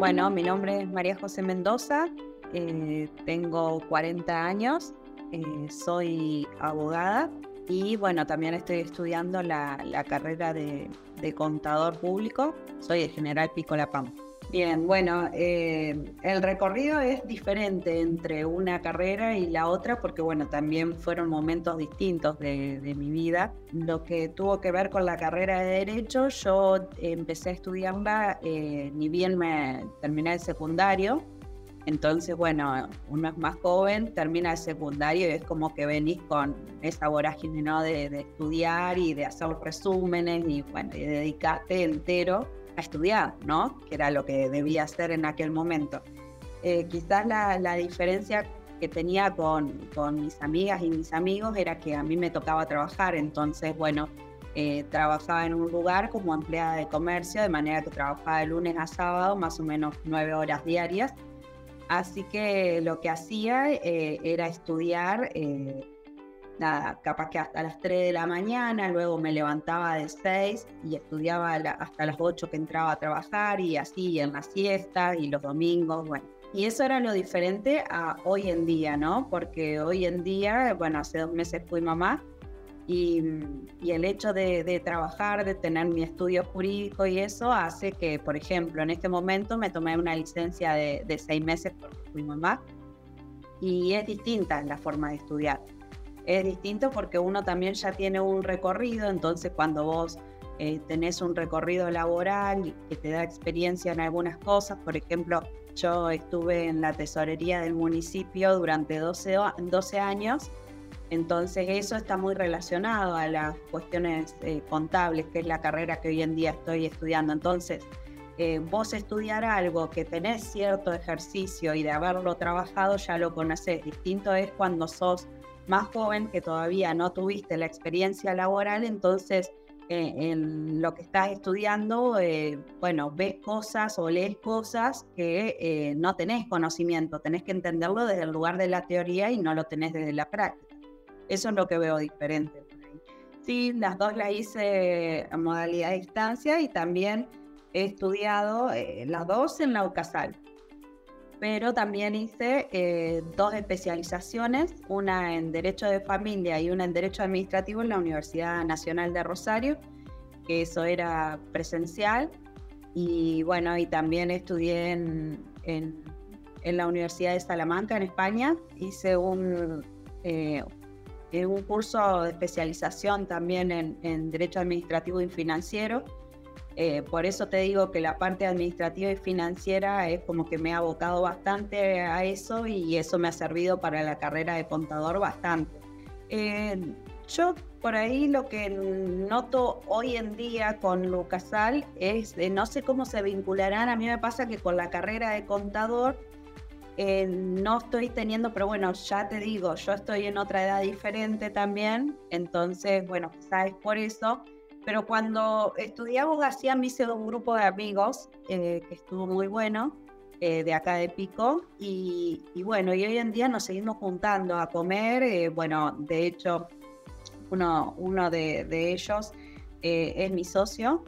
Bueno, mi nombre es María José Mendoza, eh, tengo 40 años, eh, soy abogada y bueno, también estoy estudiando la, carrera de, contador público, soy de General Pico La Pampa. Bien, bueno, eh, el recorrido es diferente entre una carrera y la otra porque, bueno, también fueron momentos distintos de, mi vida. Lo que tuvo que ver con la carrera de Derecho, yo empecé a estudiarla eh, ni bien me terminé el secundario. Entonces, bueno, uno es más joven, termina el secundario y es como que venís con esa vorágine, ¿no? De, estudiar y de hacer resúmenes y, bueno, y dedicarte entero estudiar, ¿no? Que era lo que debía hacer en aquel momento. Eh, quizás la, diferencia que tenía con, con, mis amigas y mis amigos era que a mí me tocaba trabajar, entonces, bueno, eh, trabajaba en un lugar como empleada de comercio, de manera que trabajaba de lunes a sábado, más o menos nueve horas diarias. Así que lo que hacía eh, era estudiar nada, capaz que hasta las 3 de la mañana, luego me levantaba de 6 y estudiaba hasta las 8 que entraba a trabajar y así en las siestas y los domingos, bueno. Y eso era lo diferente a hoy en día, ¿no? Porque hoy en día, bueno, hace dos meses fui mamá y, y el hecho de, de, trabajar, de tener mi estudio jurídico y eso hace que, por ejemplo, en este momento me tomé una licencia de, de seis meses porque fui mamá y es distinta la forma de estudiar es distinto porque uno también ya tiene un recorrido, entonces cuando vos eh, tenés un recorrido laboral que te da experiencia en algunas cosas, por ejemplo, yo estuve en la tesorería del municipio durante 12, 12 años, entonces eso está muy relacionado a las cuestiones eh, contables, que es la carrera que hoy en día estoy estudiando. Entonces, eh, vos estudiar algo que tenés cierto ejercicio y de haberlo trabajado ya lo conocés. Distinto es cuando sos más joven que todavía no tuviste la experiencia laboral, entonces eh, en lo que estás estudiando, eh, bueno, ves cosas o lees cosas que eh, no tenés conocimiento, tenés que entenderlo desde el lugar de la teoría y no lo tenés desde la práctica. Eso es lo que veo diferente. Sí, las dos las hice en modalidad de distancia y también he estudiado las dos en la UCASAL pero también hice eh, dos especializaciones, una en Derecho de Familia y una en Derecho Administrativo en la Universidad Nacional de Rosario, que eso era presencial. Y bueno, y también estudié en, en, la Universidad de Salamanca, en España. Hice un, eh, un curso de especialización también en, en Derecho Administrativo y Financiero eh, por eso te digo que la parte administrativa y financiera es como que me ha abocado bastante a eso y eso me ha servido para la carrera de contador bastante. Eh, yo por ahí lo que noto hoy en día con Lucasal es, eh, no sé cómo se vincularán, a mí me pasa que con la carrera de contador no estoy teniendo, pero bueno, ya te digo, yo estoy en otra edad diferente también, entonces, bueno, quizás por eso pero cuando estudié abogacía me hice un grupo de amigos eh, que estuvo muy bueno, eh, de acá de Pico, y, bueno, y hoy en día nos seguimos juntando a comer, eh, bueno, de hecho, uno, uno de, ellos es mi socio,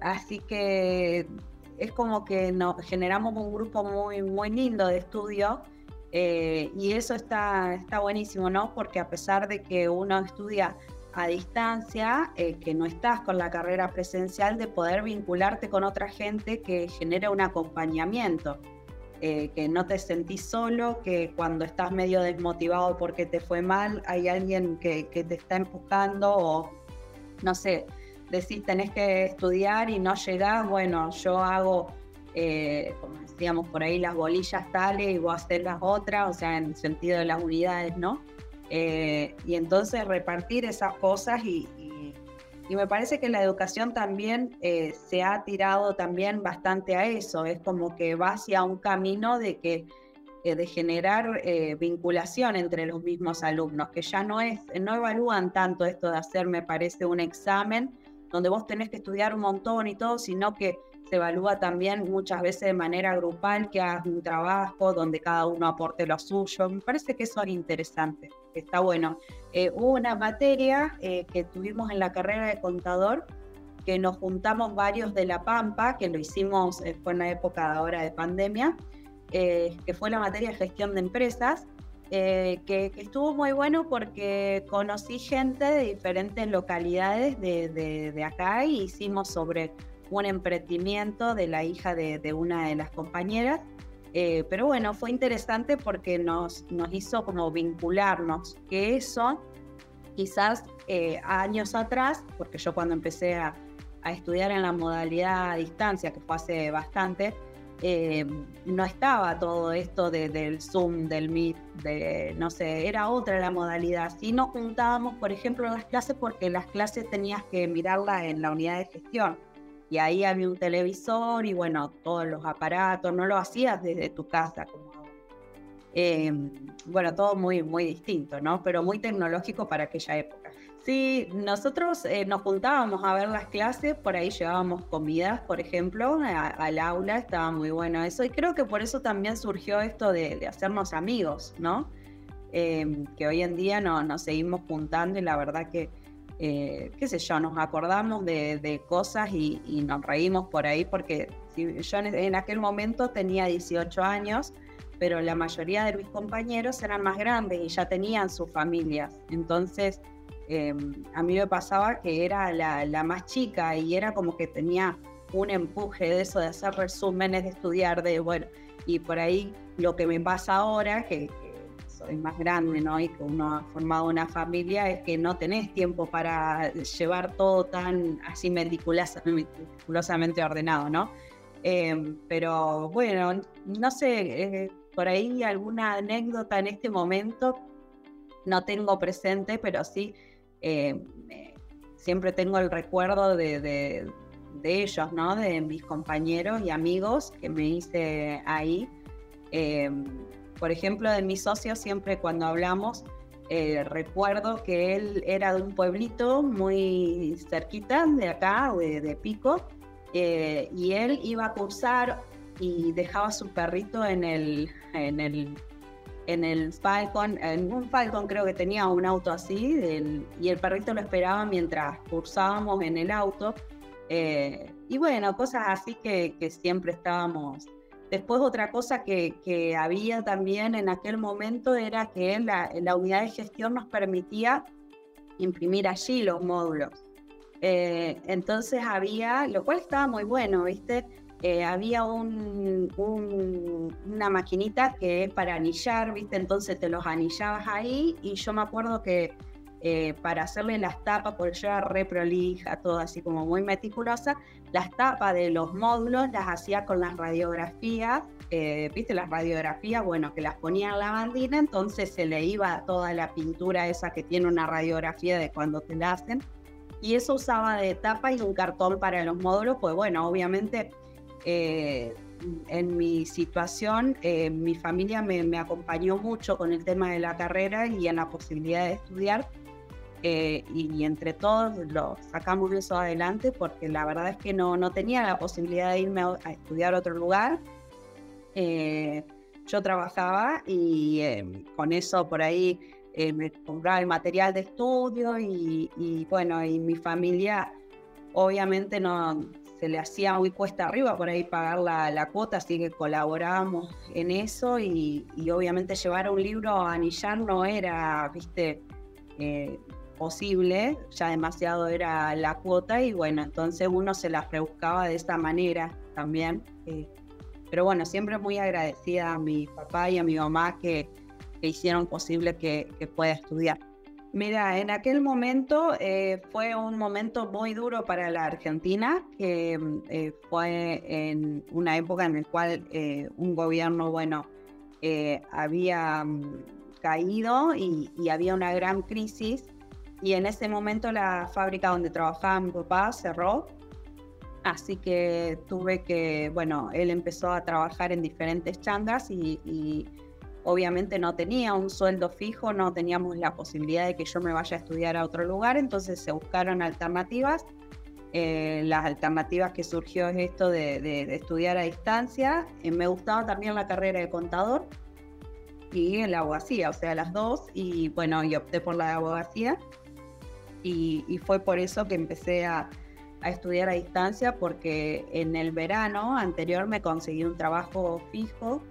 así que es como que nos generamos un grupo muy, muy lindo de estudio. y eso está, está buenísimo, ¿no? Porque a pesar de que uno estudia a distancia, eh, que no estás con la carrera presencial, de poder vincularte con otra gente que genere un acompañamiento, eh, que no te sentís solo, que cuando estás medio desmotivado porque te fue mal, hay alguien que, te está empujando o, no sé, decís tenés que estudiar y no llegás, bueno, yo hago... Eh, como decíamos por ahí, las bolillas tales y vos las otras, o sea, en el sentido de las unidades, ¿no? Eh, y entonces repartir esas cosas y, me parece que la educación también eh, se ha tirado también bastante a eso, es como que va hacia un camino de que eh, de generar vinculación entre los mismos alumnos, que ya no es, no evalúan tanto esto de hacer, me parece, un examen donde vos tenés que estudiar un montón y todo, sino que se evalúa también muchas veces de manera grupal, que hagas un trabajo donde cada uno aporte lo suyo. Me parece que eso es interesante, está bueno. Eh, hubo una materia eh, que tuvimos en la carrera de contador que nos juntamos varios de La Pampa, que lo hicimos, eh, fue en la época ahora de pandemia, eh, que fue la materia de gestión de empresas, que, estuvo muy bueno porque conocí gente de diferentes localidades de, acá y hicimos sobre un emprendimiento de la hija de, una de las compañeras. Pero bueno, fue interesante porque nos, nos hizo como vincularnos, que eso quizás años atrás, porque yo cuando empecé a, a estudiar en la modalidad a distancia, que fue hace bastante, eh, no estaba todo esto del Zoom, del Meet, de, no sé, era otra la modalidad. Si nos juntábamos, por ejemplo, en las clases, porque las clases tenías que mirarlas en la unidad de gestión. Y ahí había un televisor y bueno, todos los aparatos, no lo hacías desde tu casa eh, bueno, todo muy, muy distinto, ¿no? Pero muy tecnológico para aquella época. Sí, nosotros eh, nos juntábamos a ver las clases, por ahí llevábamos comidas, por ejemplo, al aula, estaba muy bueno eso, y creo que por eso también surgió esto de, hacernos amigos, ¿no? Em, que hoy en día no, nos seguimos juntando y la verdad que, eh, qué sé yo, nos acordamos de, cosas y, nos reímos por ahí, porque yo en, aquel momento tenía 18 años, pero la mayoría de mis compañeros eran más grandes y ya tenían sus familias, entonces Em, a mí me pasaba que era la, más chica y era como que tenía un empuje de eso, de hacer resúmenes, de estudiar, de bueno, y por ahí lo que me pasa ahora, que, soy más grande, ¿no? Y que uno ha formado una familia, es que no tenés tiempo para llevar todo tan así meticulosamente ordenado, ¿no? Em, pero bueno, no sé, eh, por ahí alguna anécdota en este momento no tengo presente, pero sí eh, siempre tengo el recuerdo de, ellos, ¿no? De mis compañeros y amigos que me hice ahí. Eh, por ejemplo, de mi socio, siempre cuando hablamos, eh, recuerdo que él era de un pueblito muy cerquita de acá, de, de Pico, y él iba a cursar y dejaba su perrito en el, en el en el Falcon, en un Falcon creo que tenía un auto así, y el perrito lo esperaba mientras cursábamos en el auto. Eh, y bueno, cosas así que, siempre estábamos. Después otra cosa que, había también en aquel momento era que la, unidad de gestión nos permitía imprimir allí los módulos. Eh, entonces había, lo cual estaba muy bueno, ¿viste? Eh, había un, una maquinita que es para anillar, ¿viste? Entonces te los anillabas ahí y yo me acuerdo que eh, para hacerle las tapas, porque yo era re prolija, todo así como muy meticulosa, las tapas de los módulos las hacía con las radiografías, eh, ¿viste? Las radiografías, bueno, que las ponía en la bandina, entonces se le iba toda la pintura esa que tiene una radiografía de cuando te la hacen. Y eso usaba de tapa y un cartón para los módulos, pues bueno, obviamente eh, en mi situación, eh, mi familia me, acompañó mucho con el tema de la carrera y en la posibilidad de estudiar. Eh, y, entre todos lo sacamos eso adelante porque la verdad es que no, no tenía la posibilidad de irme a, estudiar a otro lugar. yo trabajaba y con eso por ahí me compraba el material de estudio y, bueno, y mi familia obviamente no, se le hacía muy cuesta arriba por ahí pagar la, cuota, así que colaborábamos en eso y, obviamente llevar un libro a anillar no era, viste, eh, posible, ya demasiado era la cuota y bueno, entonces uno se las rebuscaba de esta manera también. Eh, pero bueno, siempre muy agradecida a mi papá y a mi mamá que, hicieron posible que pueda estudiar. Mira, en aquel momento eh, fue un momento muy duro para la Argentina, que eh, fue en una época en la cual eh, un gobierno, bueno, había mm, caído y, había una gran crisis. Y en ese momento la fábrica donde trabajaba mi papá cerró. Así que tuve que, bueno, él empezó a trabajar en diferentes changas y obviamente no tenía un sueldo fijo, no teníamos la posibilidad de que yo me vaya a estudiar a otro lugar, entonces se buscaron alternativas. Eh, las alternativas que surgió es esto de, estudiar a distancia. Eh, me gustaba también la carrera de contador y la abogacía, o sea, las dos. Y bueno, y opté por la de abogacía. Y, fue por eso que empecé a, a estudiar a distancia porque en el verano anterior me conseguí un trabajo fijo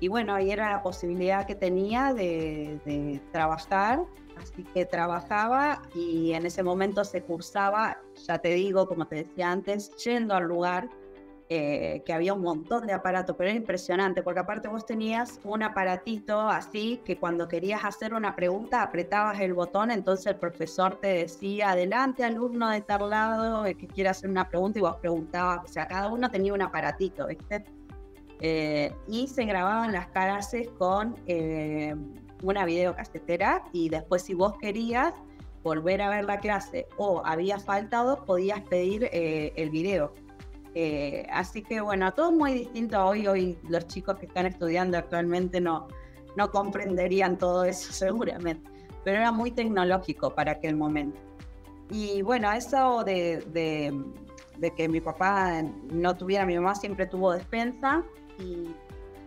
y bueno, ahí era la posibilidad que tenía de, trabajar, así que trabajaba y en ese momento se cursaba, ya te digo, como te decía antes, yendo al lugar eh, que había un montón de aparatos, pero era impresionante, porque aparte vos tenías un aparatito así que cuando querías hacer una pregunta apretabas el botón, entonces el profesor te decía, adelante alumno de tal lado que quiere hacer una pregunta y vos preguntabas, o sea, cada uno tenía un aparatito, ¿viste? Eh, y se grababan las clases con eh, una videocasetera y después si vos querías volver a ver la clase o había faltado, podías pedir el video. Eh, así que bueno, todo muy distinto hoy. Hoy los chicos que están estudiando actualmente no, no comprenderían todo eso seguramente, pero era muy tecnológico para aquel momento. Y bueno, eso de, de, que mi papá no tuviera, mi mamá siempre tuvo despensa y,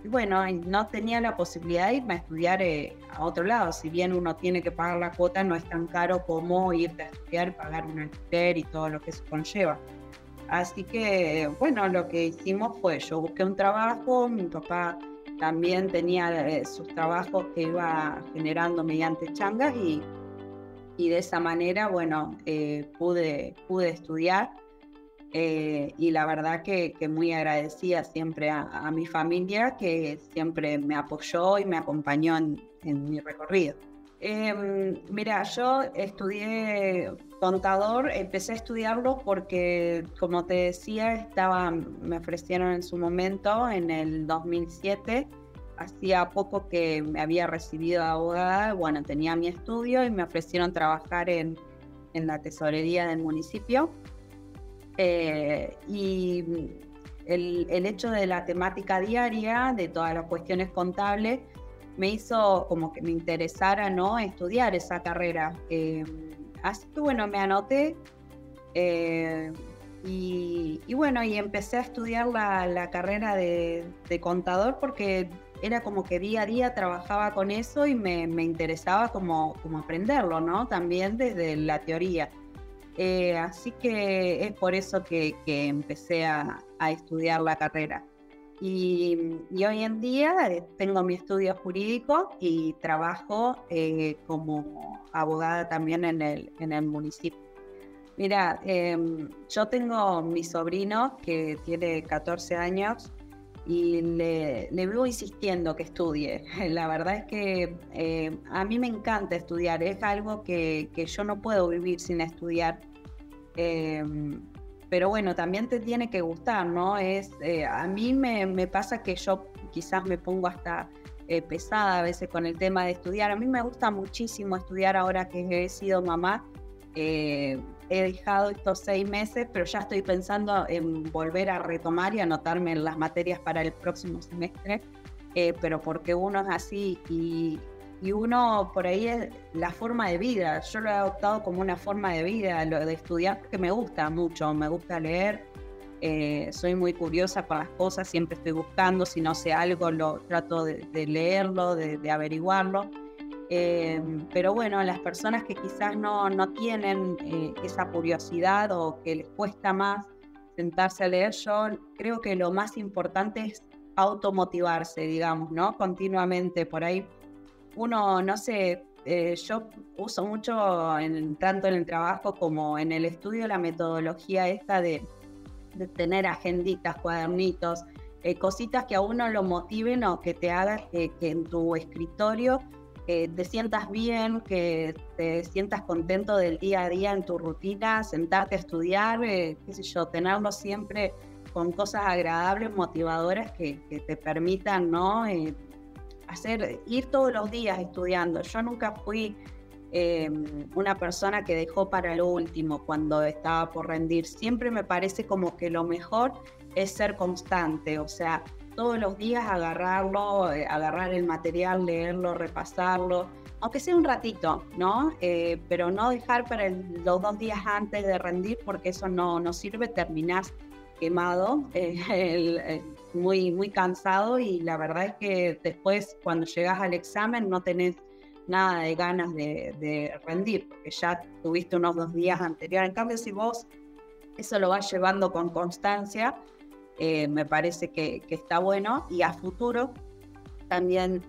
bueno, no tenía la posibilidad de irme a estudiar eh, a otro lado. Si bien uno tiene que pagar la cuota, no es tan caro como irte a estudiar, pagar un alquiler y todo lo que se conlleva. Así que, bueno, lo que hicimos fue, yo busqué un trabajo, mi papá también tenía eh, sus trabajos que iba generando mediante changas y, y de esa manera, bueno, eh, pude, pude estudiar. Eh, y la verdad que, muy agradecida siempre a, mi familia que siempre me apoyó y me acompañó en, en mi recorrido. Em, mira, yo estudié contador, empecé a estudiarlo porque, como te decía, me ofrecieron en su momento, en el 2007, hacía poco que me había recibido abogada, bueno, tenía mi estudio y me ofrecieron trabajar en, en la tesorería del municipio. Eh, y el, el hecho de la temática diaria, de todas las cuestiones contables, me hizo como que me interesara no estudiar esa carrera. Eh, así que bueno, me anoté eh, y, bueno, y empecé a estudiar la, carrera de, contador porque era como que día a día trabajaba con eso y me, interesaba como, como, aprenderlo, ¿no? También desde la teoría. Eh, así que es por eso que, empecé a estudiar la carrera. Y, hoy en día eh, tengo mi estudio jurídico y trabajo eh, como abogada también en el, en el municipio. Mira, em, yo tengo mi sobrino que tiene 14 años y le, le vivo insistiendo que estudie. La verdad es que eh, a mí me encanta estudiar, es algo que, que yo no puedo vivir sin estudiar. Pero bueno, también te tiene que gustar, ¿no? Es, eh, a mí me, pasa que yo quizás me pongo hasta eh, pesada a veces con el tema de estudiar. A mí me gusta muchísimo estudiar ahora que he sido mamá. Eh, he dejado estos seis meses, pero ya estoy pensando en volver a retomar y anotarme en las materias para el próximo semestre, pero porque uno es así y, y uno por ahí es la forma de vida. Yo lo he adoptado como una forma de vida, lo de estudiar, que me gusta mucho, me gusta leer, eh, soy muy curiosa con las cosas, siempre estoy buscando, si no sé algo, lo trato de, leerlo, de, averiguarlo. Eh, pero bueno, las personas que quizás no, no tienen eh, esa curiosidad o que les cuesta más sentarse a leer, yo creo que lo más importante es automotivarse, digamos, ¿no? Continuamente por ahí uno, no sé, eh, yo uso mucho tanto en el trabajo como en el estudio la metodología esta de, tener agenditas, cuadernitos, eh, cositas que a uno lo motiven o que te hagan que, en tu escritorio te sientas bien, que te sientas contento del día a día en tu rutina, sentarte a estudiar, eh, qué sé yo, tenerlo siempre con cosas agradables, motivadoras que, te permitan, ¿no? Hacer, ir todos los días estudiando. Yo nunca fui em, una persona que dejó para lo último cuando estaba por rendir. Siempre me parece como que lo mejor es ser constante, o sea, todos los días agarrarlo, eh, agarrar el material, leerlo, repasarlo, aunque sea un ratito, ¿no? Eh, pero no dejar para los dos días antes de rendir porque eso no, no sirve, terminás quemado, eh, muy, muy cansado y la verdad es que después cuando llegas al examen no tenés nada de ganas de, rendir, porque ya tuviste unos dos días anteriores. En cambio, si vos eso lo va llevando con constancia, eh, me parece que, está bueno y a futuro también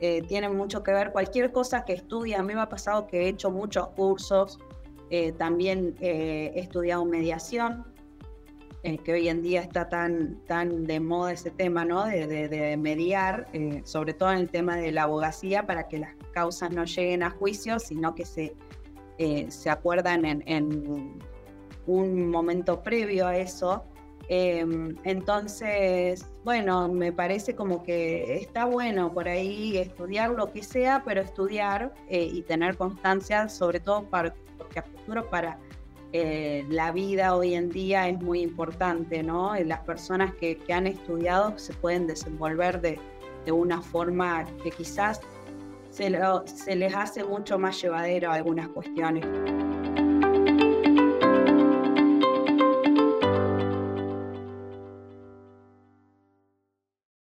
eh, tiene mucho que ver cualquier cosa que estudie. A mí me ha pasado que he hecho muchos cursos, eh, también he estudiado mediación, que hoy en día está tan, tan de moda ese tema, ¿no? De, mediar, sobre todo en el tema de la abogacía, para que las causas no lleguen a juicio, sino que se, se acuerdan en un momento previo a eso. Em, entonces, bueno, me parece como que está bueno por ahí estudiar lo que sea, pero estudiar eh, y tener constancia, sobre todo para, porque a futuro para eh, la vida hoy en día es muy importante, ¿no? Las personas que, han estudiado se pueden desenvolver de, una forma que quizás se, se les hace mucho más llevadero algunas cuestiones.